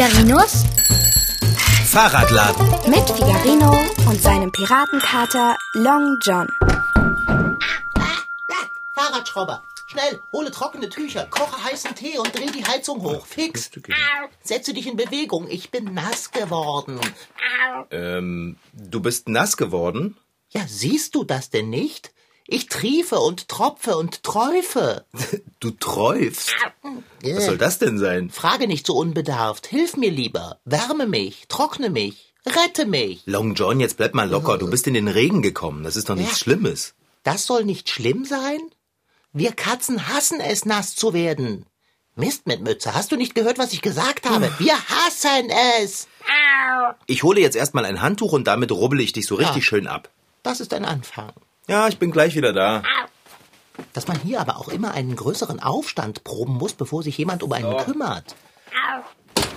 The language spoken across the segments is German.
Figarinos Fahrradladen. mit Figarino und seinem Piratenkater Long John. Fahrradschrauber, schnell, hole trockene Tücher, koche heißen Tee und dreh die Heizung hoch. Fix. Setze dich in Bewegung, ich bin nass geworden. Ähm, du bist nass geworden? Ja, siehst du das denn nicht? Ich triefe und tropfe und träufe. Du träufst? Was soll das denn sein? Frage nicht so unbedarft, hilf mir lieber, wärme mich, trockne mich, rette mich. Long John, jetzt bleib mal locker. Du bist in den Regen gekommen. Das ist doch nichts Ja. Schlimmes. Das soll nicht schlimm sein? Wir Katzen hassen es, nass zu werden. Mist mit Mütze, hast du nicht gehört, was ich gesagt habe? Wir hassen es. Ich hole jetzt erstmal ein Handtuch und damit rubbel ich dich so richtig schön ab. Das ist ein Anfang. Ja, ich bin gleich wieder da. Dass man hier aber auch immer einen größeren Aufstand proben muss, bevor sich jemand um einen kümmert.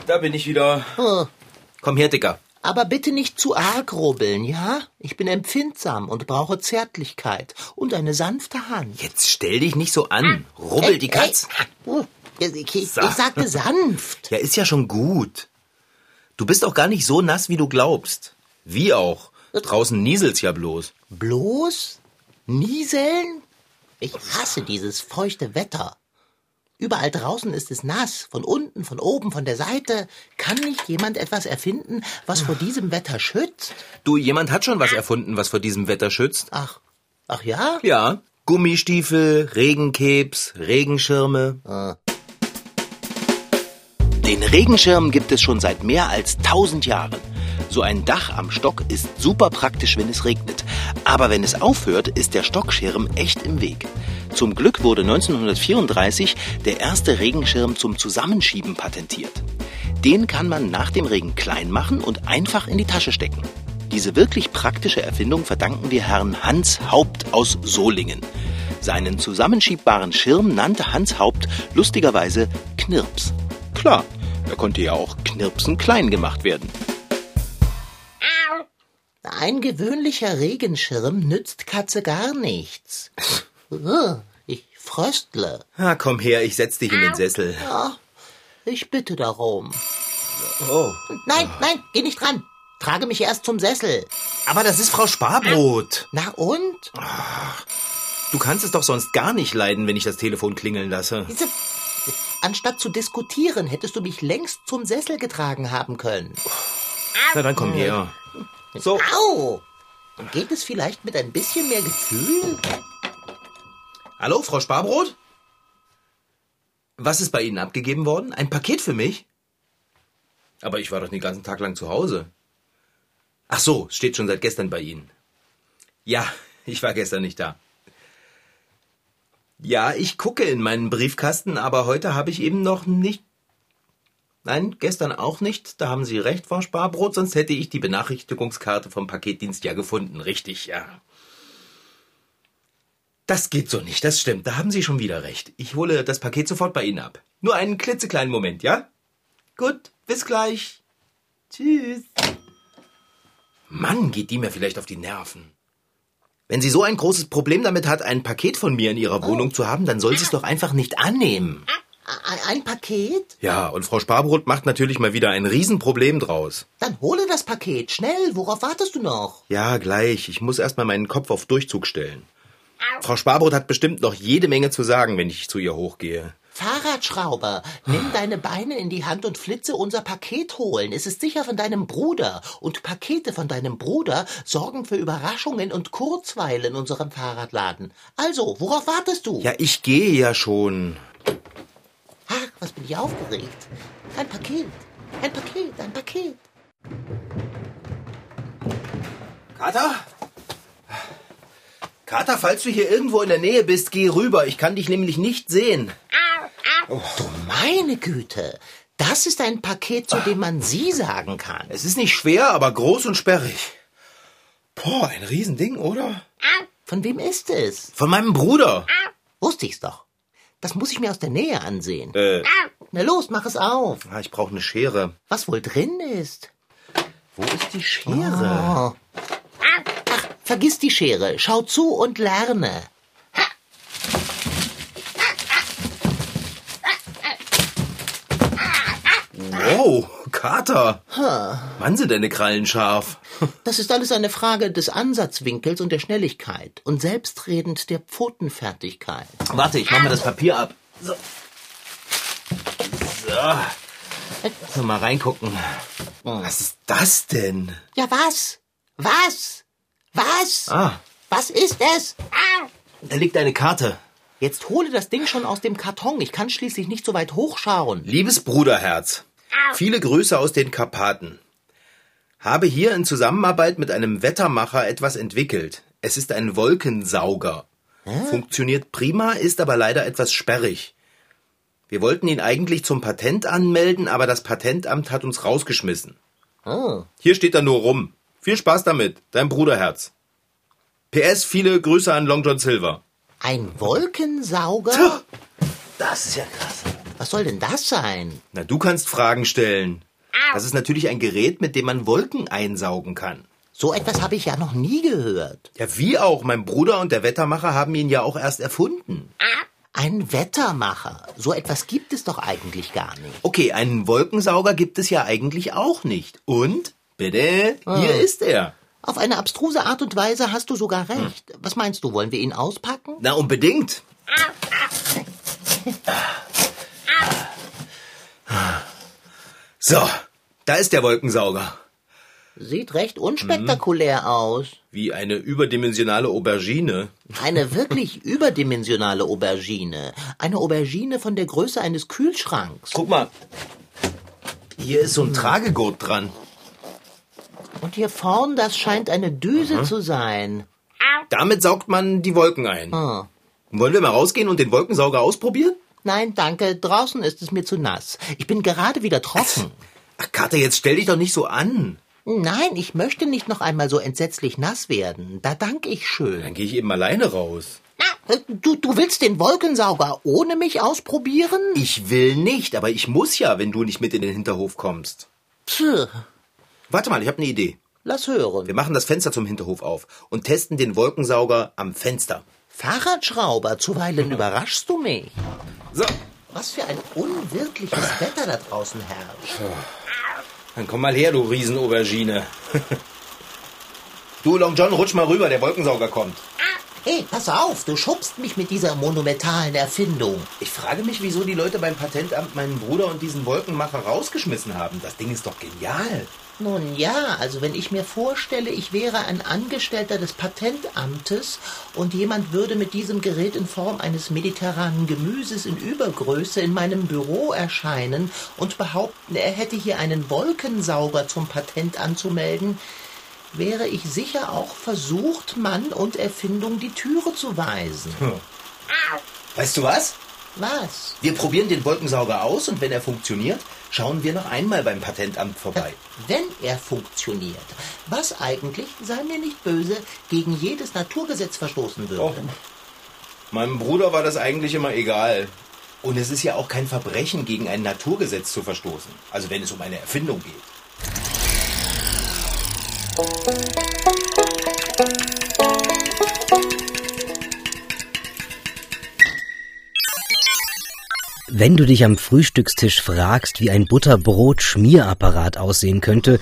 Da bin ich wieder. Oh. Komm her, Dicker. Aber bitte nicht zu arg rubbeln, ja? Ich bin empfindsam und brauche Zärtlichkeit und eine sanfte Hand. Jetzt stell dich nicht so an. Rubbel die Katz. Ey, oh, ich, ich, ich So. sagte sanft. Ja, ist ja schon gut. Du bist auch gar nicht so nass, wie du glaubst. Wie auch. Draußen nieselt's ja bloß. Bloß? Nieseln? Ich hasse dieses feuchte Wetter. Überall draußen ist es nass, von unten, von oben, von der Seite. Kann nicht jemand etwas erfinden, was vor diesem Wetter schützt? Du, jemand hat schon was erfunden, was vor diesem Wetter schützt. Ach, ach ja? Ja. Gummistiefel, Regencaps, Regenschirme. Den Regenschirm gibt es schon seit mehr als 1000 Jahren. So ein Dach am Stock ist super praktisch, wenn es regnet. Aber wenn es aufhört, ist der Stockschirm echt im Weg. Zum Glück wurde 1934 der erste Regenschirm zum Zusammenschieben patentiert. Den kann man nach dem Regen klein machen und einfach in die Tasche stecken. Diese wirklich praktische Erfindung verdanken wir Herrn Hans Haupt aus Solingen. Seinen zusammenschiebbaren Schirm nannte Hans Haupt lustigerweise Knirps. Klar, er konnte ja auch Knirpsen klein gemacht werden. Ein gewöhnlicher Regenschirm nützt Katze gar nichts. Ich fröstle. Ah, komm her, ich setz dich in den Sessel. Ja, ich bitte darum. Oh. Nein, nein, geh nicht ran. Trage mich erst zum Sessel. Aber das ist Frau Sparbrot. Na und? Du kannst es doch sonst gar nicht leiden, wenn ich das Telefon klingeln lasse. Diese, anstatt zu diskutieren, hättest du mich längst zum Sessel getragen haben können. Na dann komm her. So, Au! Geht es vielleicht mit ein bisschen mehr Gefühl? hallo, Frau Sparbrot? Was ist bei Ihnen abgegeben worden? Ein Paket für mich? Aber ich war doch den ganzen Tag lang zu Hause. Ach so, steht schon seit gestern bei Ihnen. Ja, ich war gestern nicht da. Ja, ich gucke in meinen Briefkasten, aber heute habe ich eben noch nicht. Nein, gestern auch nicht. Da haben Sie recht, Frau Sparbrot, sonst hätte ich die Benachrichtigungskarte vom Paketdienst ja gefunden. Richtig, ja. Das geht so nicht, das stimmt. Da haben Sie schon wieder recht. Ich hole das Paket sofort bei Ihnen ab. Nur einen klitzekleinen Moment, ja? Gut, bis gleich. Tschüss. Mann, geht die mir vielleicht auf die Nerven. Wenn sie so ein großes Problem damit hat, ein Paket von mir in ihrer Wohnung zu haben, dann soll sie es doch einfach nicht annehmen. Ein Paket? Ja, und Frau Sparbrot macht natürlich mal wieder ein Riesenproblem draus. Dann hole das Paket. Schnell, worauf wartest du noch? Ja, gleich. Ich muss erst mal meinen Kopf auf Durchzug stellen. Frau Sparbrot hat bestimmt noch jede Menge zu sagen, wenn ich zu ihr hochgehe. Fahrradschrauber, nimm deine Beine in die Hand und flitze unser Paket holen. Es ist sicher von deinem Bruder. Und Pakete von deinem Bruder sorgen für Überraschungen und Kurzweil in unserem Fahrradladen. Also, worauf wartest du? Ja, ich gehe ja schon. Ach, was bin ich aufgeregt. Ein Paket, ein Paket, ein Paket. Kater? Kater, falls du hier irgendwo in der Nähe bist, geh rüber. Ich kann dich nämlich nicht sehen. Du meine Güte, das ist ein Paket, zu dem man Sie sagen kann. Es ist nicht schwer, aber groß und sperrig. Boah, ein Riesending, oder? Von wem ist es? Von meinem Bruder. Wusste ich's doch. Das muss ich mir aus der Nähe ansehen. Äh, Na los, mach es auf. ah, ich brauche eine Schere. Was wohl drin ist? Wo ist die Schere? Oh. Ach, vergiss die Schere. Schau zu und lerne. Wow, Kater. Mann, sind deine Krallen scharf. Das ist alles eine Frage des Ansatzwinkels und der Schnelligkeit und selbstredend der Pfotenfertigkeit. Warte, ich mach mal das Papier ab. So. So. So, mal reingucken. Was ist das denn? Ja, was? Was? Was? Ah, Was ist es? Ah! da liegt eine Karte. Jetzt hole das Ding schon aus dem Karton. Ich kann schließlich nicht so weit hochschauen. Liebes Bruderherz, viele Grüße aus den Karpaten. Habe hier in Zusammenarbeit mit einem Wettermacher etwas entwickelt. Es ist ein Wolkensauger. Funktioniert prima, ist aber leider etwas sperrig. Wir wollten ihn eigentlich zum Patent anmelden, aber das Patentamt hat uns rausgeschmissen. Oh. Hier steht er nur rum. Viel Spaß damit, dein Bruderherz. PS, viele Grüße an Long John Silver. Ein Wolkensauger? Das ist ja krass. Was soll denn das sein? Na, du kannst Fragen stellen. Das ist natürlich ein Gerät, mit dem man Wolken einsaugen kann. So etwas habe ich ja noch nie gehört. Ja, wie auch. Mein Bruder und der Wettermacher haben ihn ja auch erst erfunden. Ein Wettermacher. So etwas gibt es doch eigentlich gar nicht. Okay, einen Wolkensauger gibt es ja eigentlich auch nicht. Und? Bitte, hier ist er. Auf eine abstruse Art und Weise hast du sogar recht. Was meinst du, wollen wir ihn auspacken? Na, unbedingt. So, da ist der Wolkensauger. Sieht recht unspektakulär aus. Wie eine überdimensionale Aubergine. Eine wirklich überdimensionale Aubergine. Eine Aubergine von der Größe eines Kühlschranks. Guck mal. Hier ist so ein Tragegurt dran. Und hier vorn, das scheint eine Düse zu sein. Damit saugt man die Wolken ein. Ah. Wollen wir mal rausgehen und den Wolkensauger ausprobieren? Nein, danke. Draußen ist es mir zu nass. Ich bin gerade wieder trocken. Ach, Kater, jetzt stell dich doch nicht so an. Nein, ich möchte nicht noch einmal so entsetzlich nass werden. Da danke ich schön. Dann gehe ich eben alleine raus. Äh, Du, du willst den Wolkensauger ohne mich ausprobieren? Ich will nicht, aber ich muss ja, wenn du nicht mit in den Hinterhof kommst. Pff, Warte mal, ich habe eine Idee. lass hören. Wir machen das Fenster zum Hinterhof auf und testen den Wolkensauger am Fenster. Fahrradschrauber, zuweilen überraschst du mich. So, Was für ein unwirkliches Wetter da draußen herrscht. dann komm mal her, du Riesenaubergine. du, Long John, rutsch mal rüber, der Wolkensauger kommt. Hey, pass auf, du schubst mich mit dieser monumentalen Erfindung. Ich frage mich, wieso die Leute beim Patentamt meinen Bruder und diesen Wolkenmacher rausgeschmissen haben. Das Ding ist doch genial. Nun ja, also wenn ich mir vorstelle, ich wäre ein Angestellter des Patentamtes und jemand würde mit diesem Gerät in Form eines mediterranen Gemüses in Übergröße in meinem Büro erscheinen und behaupten, er hätte hier einen Wolkensauger zum Patent anzumelden, wäre ich sicher auch versucht, Mann und Erfindung die Türe zu weisen. Weißt du was? Was? Wir probieren den Wolkensauger aus und wenn er funktioniert, schauen wir noch einmal beim Patentamt vorbei. Wenn er funktioniert, was eigentlich, sei mir nicht böse, gegen jedes Naturgesetz verstoßen würde. Oh. Meinem Bruder war das eigentlich immer egal. Und es ist ja auch kein Verbrechen, gegen ein Naturgesetz zu verstoßen. Also wenn es um eine Erfindung geht. Wenn du dich am Frühstückstisch fragst, wie ein Butterbrot-Schmierapparat aussehen könnte,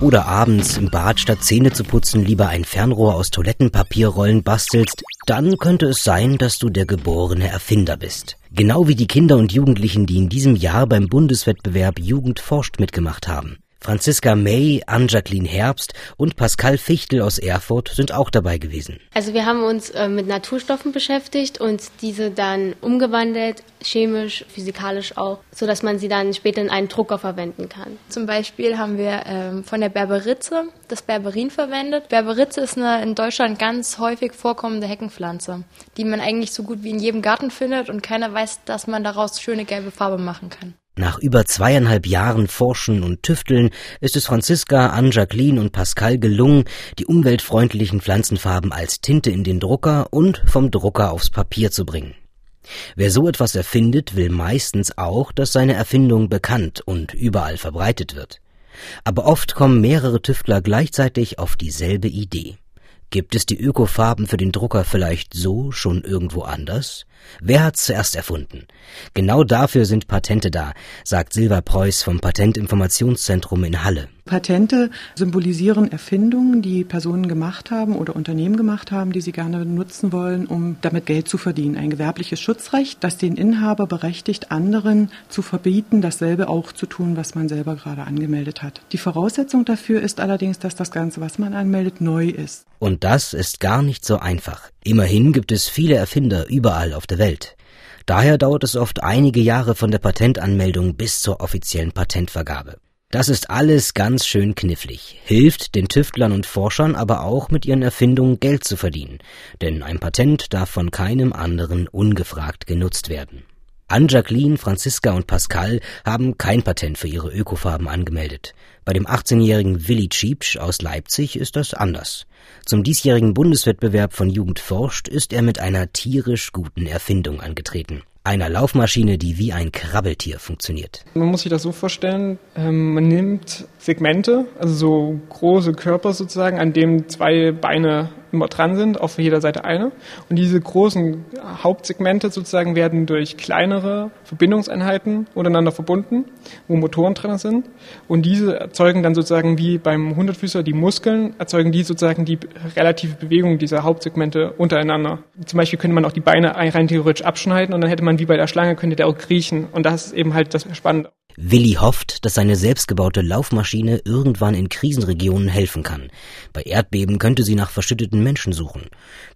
oder abends im Bad statt Zähne zu putzen lieber ein Fernrohr aus Toilettenpapierrollen bastelst, dann könnte es sein, dass du der geborene Erfinder bist. Genau wie die Kinder und Jugendlichen, die in diesem Jahr beim Bundeswettbewerb Jugend forscht mitgemacht haben. Franziska May, Ann-Jacqueline Herbst und Pascal Fichtel aus Erfurt sind auch dabei gewesen. Also wir haben uns äh, mit Naturstoffen beschäftigt und diese dann umgewandelt, chemisch, physikalisch auch, so dass man sie dann später in einen Drucker verwenden kann. Zum Beispiel haben wir ähm, von der Berberitze das Berberin verwendet. Berberitze ist eine in Deutschland ganz häufig vorkommende Heckenpflanze, die man eigentlich so gut wie in jedem Garten findet und keiner weiß, dass man daraus schöne gelbe Farbe machen kann. Nach über zweieinhalb Jahren Forschen und Tüfteln ist es Franziska, Ann-Jacqueline und Pascal gelungen, die umweltfreundlichen Pflanzenfarben als Tinte in den Drucker und vom Drucker aufs Papier zu bringen. Wer so etwas erfindet, will meistens auch, dass seine Erfindung bekannt und überall verbreitet wird. Aber oft kommen mehrere Tüftler gleichzeitig auf dieselbe Idee. Gibt es die Ökofarben für den Drucker vielleicht so schon irgendwo anders? Wer hat's zuerst erfunden? Genau dafür sind Patente da, sagt Silva Preuß vom Patentinformationszentrum in Halle. Patente symbolisieren Erfindungen, die Personen gemacht haben oder Unternehmen gemacht haben, die sie gerne nutzen wollen, um damit Geld zu verdienen. Ein gewerbliches Schutzrecht, das den Inhaber berechtigt, anderen zu verbieten, dasselbe auch zu tun, was man selber gerade angemeldet hat. Die Voraussetzung dafür ist allerdings, dass das Ganze, was man anmeldet, neu ist. Und das ist gar nicht so einfach. Immerhin gibt es viele Erfinder überall auf der Welt. Daher dauert es oft einige Jahre von der Patentanmeldung bis zur offiziellen Patentvergabe. Das ist alles ganz schön knifflig, hilft den Tüftlern und Forschern aber auch mit ihren Erfindungen Geld zu verdienen, denn ein Patent darf von keinem anderen ungefragt genutzt werden. Anne-Jacqueline, Franziska und Pascal haben kein Patent für ihre Ökofarben angemeldet. Bei dem 18-jährigen Willi Schiebsch aus Leipzig ist das anders. Zum diesjährigen Bundeswettbewerb von Jugend forscht ist er mit einer tierisch guten Erfindung angetreten einer Laufmaschine, die wie ein Krabbeltier funktioniert. Man muss sich das so vorstellen, ähm, man nimmt Segmente, also so große Körper sozusagen, an denen zwei Beine immer dran sind, auf jeder Seite eine. Und diese großen Hauptsegmente sozusagen werden durch kleinere Verbindungseinheiten untereinander verbunden, wo Motoren drin sind. Und diese erzeugen dann sozusagen wie beim Hundertfüßer die Muskeln, erzeugen die sozusagen die relative Bewegung dieser Hauptsegmente untereinander. Zum Beispiel könnte man auch die Beine rein theoretisch abschneiden und dann hätte man wie bei der Schlange, könnte der auch kriechen. Und das ist eben halt das Spannende. Willi hofft, dass seine selbstgebaute Laufmaschine irgendwann in Krisenregionen helfen kann. Bei Erdbeben könnte sie nach verschütteten Menschen suchen.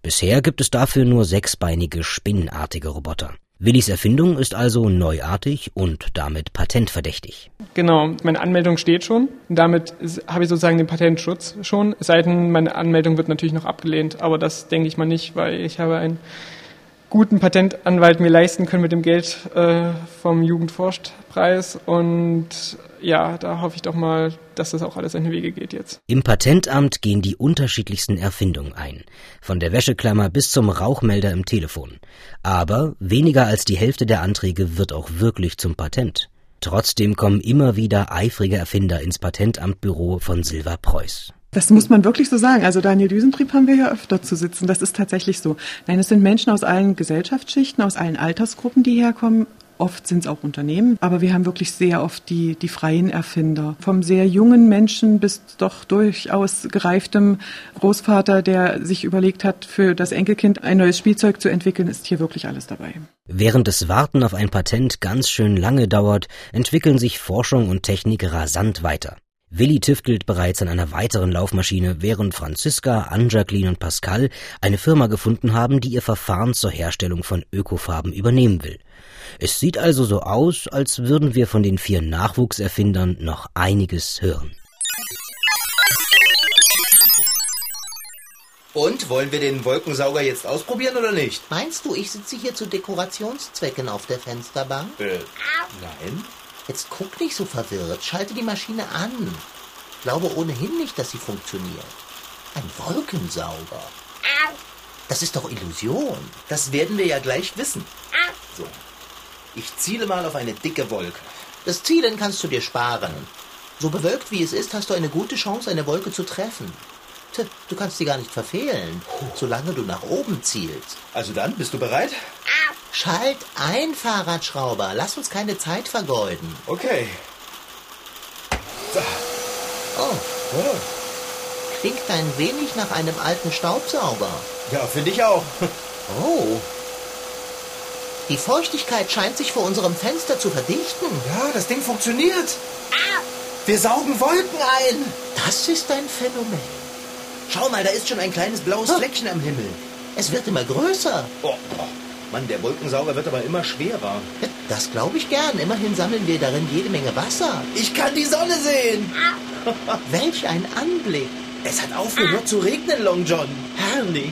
Bisher gibt es dafür nur sechsbeinige, spinnenartige Roboter. Willis Erfindung ist also neuartig und damit patentverdächtig. Genau, meine Anmeldung steht schon. Damit habe ich sozusagen den Patentschutz schon. Es sei meine Anmeldung wird natürlich noch abgelehnt, aber das denke ich mal nicht, weil ich habe ein guten Patentanwalt mir leisten können mit dem Geld äh, vom Jugendforschtpreis. Und ja, da hoffe ich doch mal, dass das auch alles seine Wege geht jetzt. Im Patentamt gehen die unterschiedlichsten Erfindungen ein. Von der Wäscheklammer bis zum Rauchmelder im Telefon. Aber weniger als die Hälfte der Anträge wird auch wirklich zum Patent. Trotzdem kommen immer wieder eifrige Erfinder ins Patentamtbüro von Silva Preuß. Das muss man wirklich so sagen. Also Daniel Düsentrieb haben wir ja öfter zu sitzen. Das ist tatsächlich so. Nein, es sind Menschen aus allen Gesellschaftsschichten, aus allen Altersgruppen, die herkommen. Oft sind es auch Unternehmen, aber wir haben wirklich sehr oft die, die freien Erfinder. Vom sehr jungen Menschen bis doch durchaus gereiftem Großvater, der sich überlegt hat, für das Enkelkind ein neues Spielzeug zu entwickeln, ist hier wirklich alles dabei. Während das Warten auf ein Patent ganz schön lange dauert, entwickeln sich Forschung und Technik rasant weiter. Willi tüftelt bereits an einer weiteren Laufmaschine, während Franziska, Anne-Jacqueline und Pascal eine Firma gefunden haben, die ihr Verfahren zur Herstellung von Ökofarben übernehmen will. Es sieht also so aus, als würden wir von den vier Nachwuchserfindern noch einiges hören. Und wollen wir den Wolkensauger jetzt ausprobieren oder nicht? Meinst du, ich sitze hier zu Dekorationszwecken auf der Fensterbank? Äh, nein. Jetzt guck nicht so verwirrt. Schalte die Maschine an. Glaube ohnehin nicht, dass sie funktioniert. Ein Wolkensauger. Das ist doch Illusion. Das werden wir ja gleich wissen. So. Ich ziele mal auf eine dicke Wolke. Das Zielen kannst du dir sparen. So bewölkt wie es ist, hast du eine gute Chance, eine Wolke zu treffen. Tja, du kannst sie gar nicht verfehlen, solange du nach oben zielst. Also dann, bist du bereit? Schalt ein, Fahrradschrauber. Lass uns keine Zeit vergeuden. Okay. So. Oh. oh. Klingt ein wenig nach einem alten Staubsauger. Ja, finde ich auch. Oh. Die Feuchtigkeit scheint sich vor unserem Fenster zu verdichten. Ja, das Ding funktioniert. Wir saugen Wolken ein. Das ist ein Phänomen. Schau mal, da ist schon ein kleines blaues Fleckchen am Himmel. Es wird immer größer. Oh, oh. Mann, der Wolkensauger wird aber immer schwerer. Das glaube ich gern. Immerhin sammeln wir darin jede Menge Wasser. Ich kann die Sonne sehen. Welch ein Anblick. Es hat aufgehört zu regnen, Long John. Herrlich.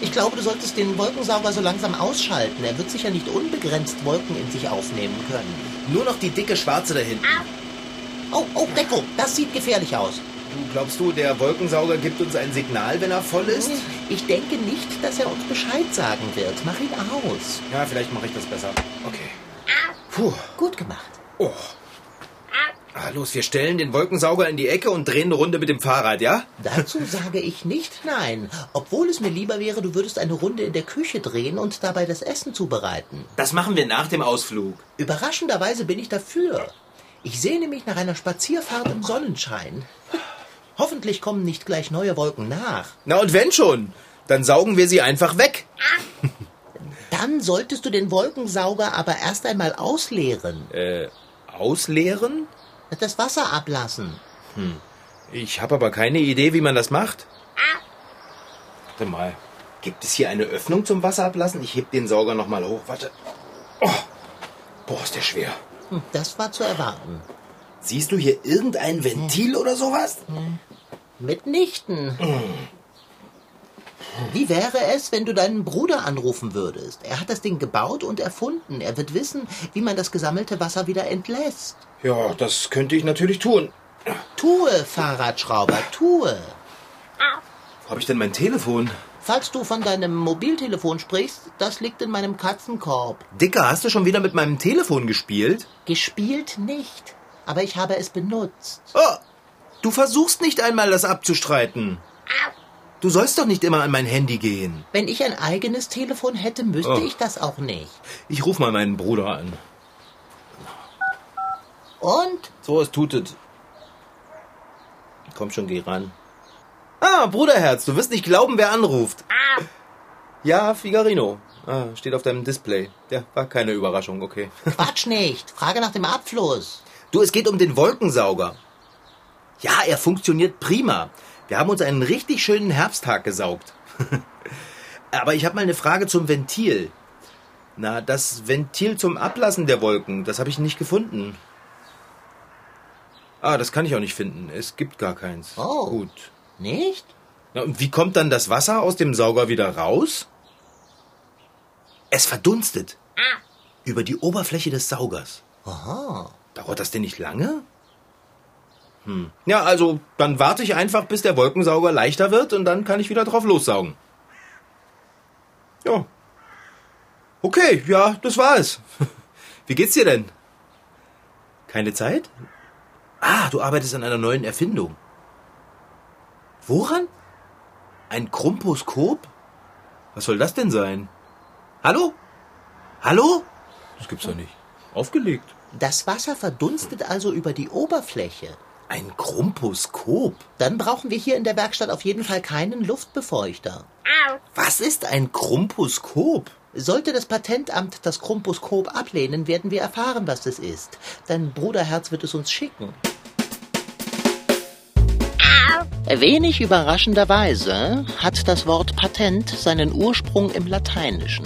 Ich glaube, du solltest den Wolkensauger so langsam ausschalten. Er wird sicher nicht unbegrenzt Wolken in sich aufnehmen können. Nur noch die dicke Schwarze da hinten. Oh, oh, Deckung, das sieht gefährlich aus. Glaubst du, der Wolkensauger gibt uns ein Signal, wenn er voll ist? Ich denke nicht, dass er uns Bescheid sagen wird. Mach ihn aus. Ja, vielleicht mache ich das besser. Okay. Puh. Gut gemacht. Oh. Ah, los, wir stellen den Wolkensauger in die Ecke und drehen eine Runde mit dem Fahrrad, ja? Dazu sage ich nicht nein, obwohl es mir lieber wäre, du würdest eine Runde in der Küche drehen und dabei das Essen zubereiten. Das machen wir nach dem Ausflug. Überraschenderweise bin ich dafür. Ich sehne mich nach einer Spazierfahrt im Sonnenschein. Hoffentlich kommen nicht gleich neue Wolken nach. Na und wenn schon, dann saugen wir sie einfach weg. Dann solltest du den Wolkensauger aber erst einmal ausleeren. Äh, ausleeren? Das Wasser ablassen. Ich habe aber keine Idee, wie man das macht. Warte mal. Gibt es hier eine Öffnung zum Wasser ablassen? Ich heb den Sauger noch mal hoch. Warte. Oh. Boah, ist der schwer. Hm, Das war zu erwarten. Siehst du hier irgendein Ventil oder sowas? Mitnichten. Wie wäre es, wenn du deinen Bruder anrufen würdest? Er hat das Ding gebaut und erfunden. Er wird wissen, wie man das gesammelte Wasser wieder entlässt. Ja, das könnte ich natürlich tun. Tue, Fahrradschrauber, tue. Wo habe ich denn mein Telefon? Falls du von deinem Mobiltelefon sprichst, das liegt in meinem Katzenkorb. Dicker, hast du schon wieder mit meinem Telefon gespielt? Gespielt nicht, aber ich habe es benutzt. Oh, du versuchst nicht einmal, das abzustreiten. Du sollst doch nicht immer an mein Handy gehen. Wenn ich ein eigenes Telefon hätte, müsste Oh. ich das auch nicht. Ich ruf mal meinen Bruder an. Und? So, es tutet. Komm schon, geh ran. Ah, Bruderherz, du wirst nicht glauben, wer anruft. Ja, Figarino. Ah, steht auf deinem Display. Ja, war keine Überraschung, okay. Quatsch nicht. Frage nach dem Abfluss. Du, es geht um den Wolkensauger. Ja, er funktioniert prima. Wir haben uns einen richtig schönen Herbsttag gesaugt. Aber ich habe mal eine Frage zum Ventil. Na, das Ventil zum Ablassen der Wolken, das habe ich nicht gefunden. Ah, das kann ich auch nicht finden. Es gibt gar keins. Oh. Gut. Nicht? Na, und wie kommt dann das Wasser aus dem Sauger wieder raus? Es verdunstet. Über die Oberfläche des Saugers. Aha. Dauert das denn nicht lange? Hm. Ja, also dann warte ich einfach, bis der Wolkensauger leichter wird und dann kann ich wieder drauf lossaugen. Ja. Okay, ja, das war es. Wie geht's dir denn? Keine Zeit? Ah, du arbeitest an einer neuen Erfindung. Woran? Ein Krumposkop? Was soll das denn sein? Hallo? Hallo? Das gibt's doch nicht. Aufgelegt. Das Wasser verdunstet also über die Oberfläche. Ein Krumposkop? Dann brauchen wir hier in der Werkstatt auf jeden Fall keinen Luftbefeuchter. Was ist ein Krumposkop? Sollte das Patentamt das Krumposkop ablehnen, werden wir erfahren, was es ist. Dein Bruderherz wird es uns schicken. Wenig überraschenderweise hat das Wort Patent seinen Ursprung im Lateinischen.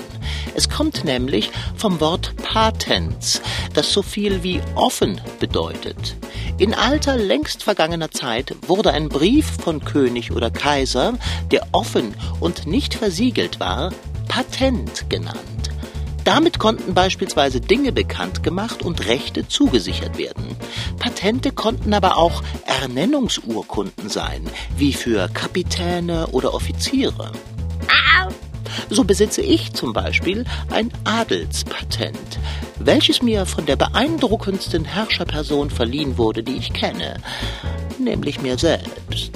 Es kommt nämlich vom Wort patens, das so viel wie offen bedeutet. In alter, längst vergangener Zeit wurde ein Brief von König oder Kaiser, der offen und nicht versiegelt war, Patent genannt. Damit konnten beispielsweise Dinge bekannt gemacht und Rechte zugesichert werden. Patente konnten aber auch Ernennungsurkunden sein, wie für Kapitäne oder Offiziere. So besitze ich zum Beispiel ein Adelspatent, welches mir von der beeindruckendsten Herrscherperson verliehen wurde, die ich kenne, nämlich mir selbst.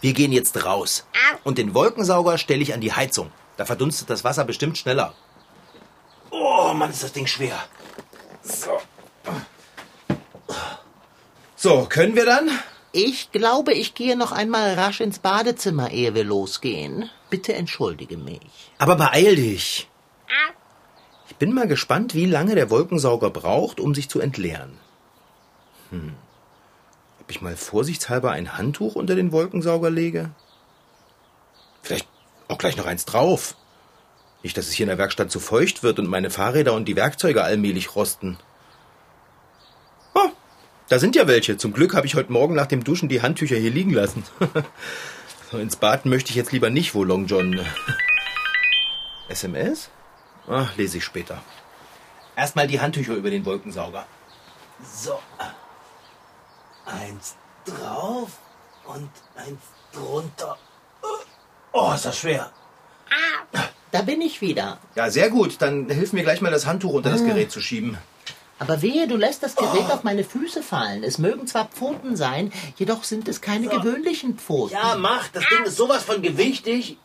Wir gehen jetzt raus. Und den Wolkensauger stelle ich an die Heizung. Da verdunstet das Wasser bestimmt schneller. Oh, Mann, ist das Ding schwer. So. So, können wir dann? Ich glaube, ich gehe noch einmal rasch ins Badezimmer, ehe wir losgehen. Bitte entschuldige mich. Aber beeil dich. Bin mal gespannt, wie lange der Wolkensauger braucht, um sich zu entleeren. Hm. Ob ich mal vorsichtshalber ein Handtuch unter den Wolkensauger lege? Vielleicht auch gleich noch eins drauf. Nicht, dass es hier in der Werkstatt zu feucht wird und meine Fahrräder und die Werkzeuge allmählich rosten. Oh, da sind ja welche. Zum Glück habe ich heute Morgen nach dem Duschen die Handtücher hier liegen lassen. so, ins Bad möchte ich jetzt lieber nicht, wo Long John. SMS? Ach, lese ich später. Erstmal die Handtücher über den Wolkensauger. So. Eins drauf und eins drunter. Oh, ist das schwer. Da bin ich wieder. Ja, sehr gut. Dann hilf mir gleich mal das Handtuch unter das Gerät zu schieben. Aber wehe, du lässt das Gerät auf meine Füße fallen. Es mögen zwar Pfoten sein, jedoch sind es keine gewöhnlichen Pfoten. Ja, mach. Das Ding ist sowas von gewichtig.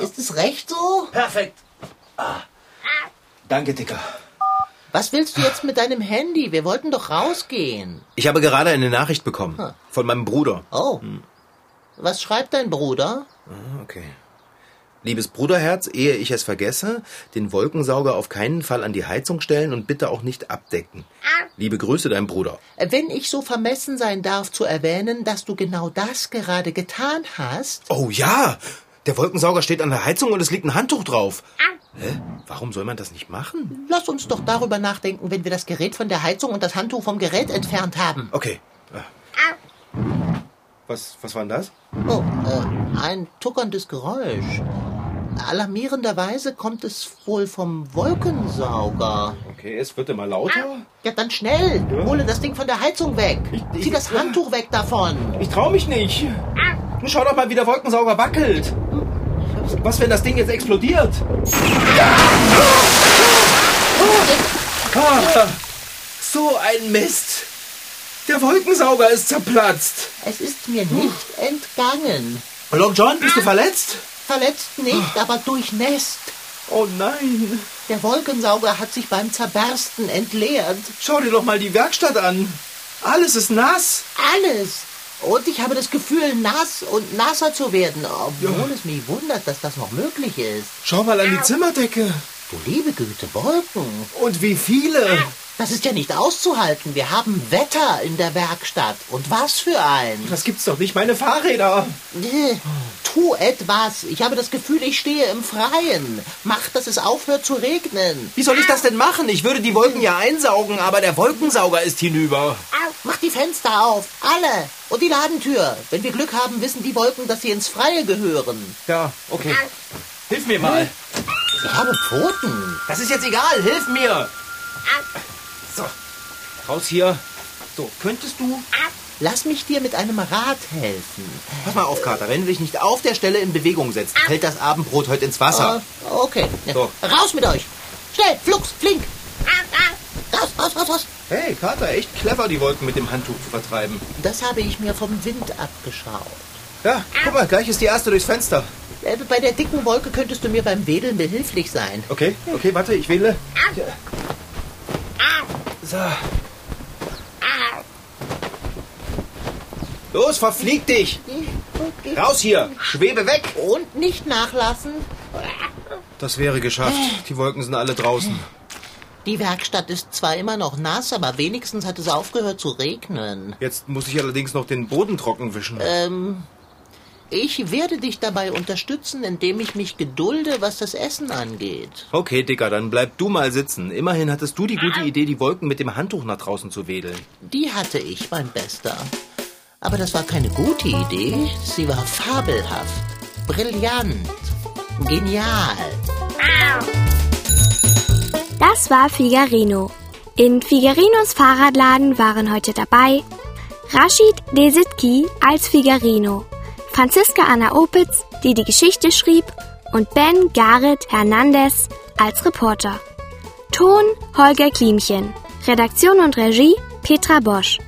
Ist es recht so? Perfekt. Ah. Danke, Dicker. Was willst du jetzt mit deinem Handy? Wir wollten doch rausgehen. Ich habe gerade eine Nachricht bekommen. Hm. Von meinem Bruder. Oh. Was schreibt dein Bruder? Ah, Okay. Liebes Bruderherz, ehe ich es vergesse, den Wolkensauger auf keinen Fall an die Heizung stellen und bitte auch nicht abdecken. Liebe Grüße, dein Bruder. Wenn ich so vermessen sein darf zu erwähnen, dass du genau das gerade getan hast. Oh ja! Der Wolkensauger steht an der Heizung und es liegt ein Handtuch drauf. Hä? Warum soll man das nicht machen? Lass uns doch darüber nachdenken, wenn wir das Gerät von der Heizung und das Handtuch vom Gerät entfernt haben. Okay. Ah. Was, was war denn das? Oh, äh, ein tuckerndes Geräusch. Alarmierenderweise kommt es wohl vom Wolkensauger. Okay, es wird immer lauter. Ja, dann schnell. Hole das Ding von der Heizung weg. ich- Zieh das Handtuch weg davon. Ich trau mich nicht. Nun schau doch mal, wie der Wolkensauger wackelt. Was, wenn das Ding jetzt explodiert? Ah, so ein Mist. Der Wolkensauger ist zerplatzt. Es ist mir nicht entgangen. Long John, bist du verletzt? Verletzt nicht, aber durchnässt. Oh nein. Der Wolkensauger hat sich beim Zerbersten entleert. Schau dir doch mal die Werkstatt an. Alles ist nass. Alles. Und ich habe das Gefühl, nass und nasser zu werden, obwohl es mich wundert, dass das noch möglich ist. Schau mal an die Zimmerdecke. Du liebe Güte, Wolken. Und wie viele. Das ist ja nicht auszuhalten. Wir haben Wetter in der Werkstatt. Und was für ein. Das gibt's doch nicht, meine Fahrräder. Äh, Tu etwas. Ich habe das Gefühl, ich stehe im Freien. Mach, dass es aufhört zu regnen. Wie soll ich das denn machen? Ich würde die Wolken ja einsaugen, aber der Wolkensauger ist hinüber. Mach die Fenster auf. Alle. Und die Ladentür. Wenn wir Glück haben, wissen die Wolken, dass sie ins Freie gehören. Ja, okay. Hilf mir mal. Ich habe Pfoten. Das ist jetzt egal, hilf mir. So, raus hier. So, könntest du... Lass mich dir mit einem Rad helfen. Pass mal auf, Kater, wenn du dich nicht auf der Stelle in Bewegung setzt, fällt das Abendbrot heute ins Wasser. Äh, okay. So. Raus mit euch. Schnell, flugs, flink. Raus, raus, raus, raus. Hey, Kater, echt clever, die Wolken mit dem Handtuch zu vertreiben. Das habe ich mir vom Wind abgeschaut. Ja, guck mal, gleich ist die erste durchs Fenster. Äh, Bei der dicken Wolke könntest du mir beim Wedeln behilflich sein. Okay, okay, warte, ich wähle. So. Los, verflieg dich! Raus hier! Schwebe weg! Und nicht nachlassen. Das wäre geschafft. Die Wolken sind alle draußen. Die Werkstatt ist zwar immer noch nass, aber wenigstens hat es aufgehört zu regnen. Jetzt muss ich allerdings noch den Boden trocken wischen. Ähm, ich werde dich dabei unterstützen, indem ich mich gedulde, was das Essen angeht. Okay, Dicker, dann bleib du mal sitzen. Immerhin hattest du die gute Idee, die Wolken mit dem Handtuch nach draußen zu wedeln. Die hatte ich, mein Bester. Aber das war keine gute Idee. Sie war fabelhaft, brillant, genial. Das war Figarino. In Figarinos Fahrradladen waren heute dabei Rashid Desitki als Figarino, Franziska Anna Opitz, die die Geschichte schrieb, und Ben Gareth Hernandez als Reporter. Ton Holger Klimchen. Redaktion und Regie Petra Bosch.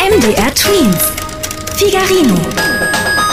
MDR Twins. Figarino.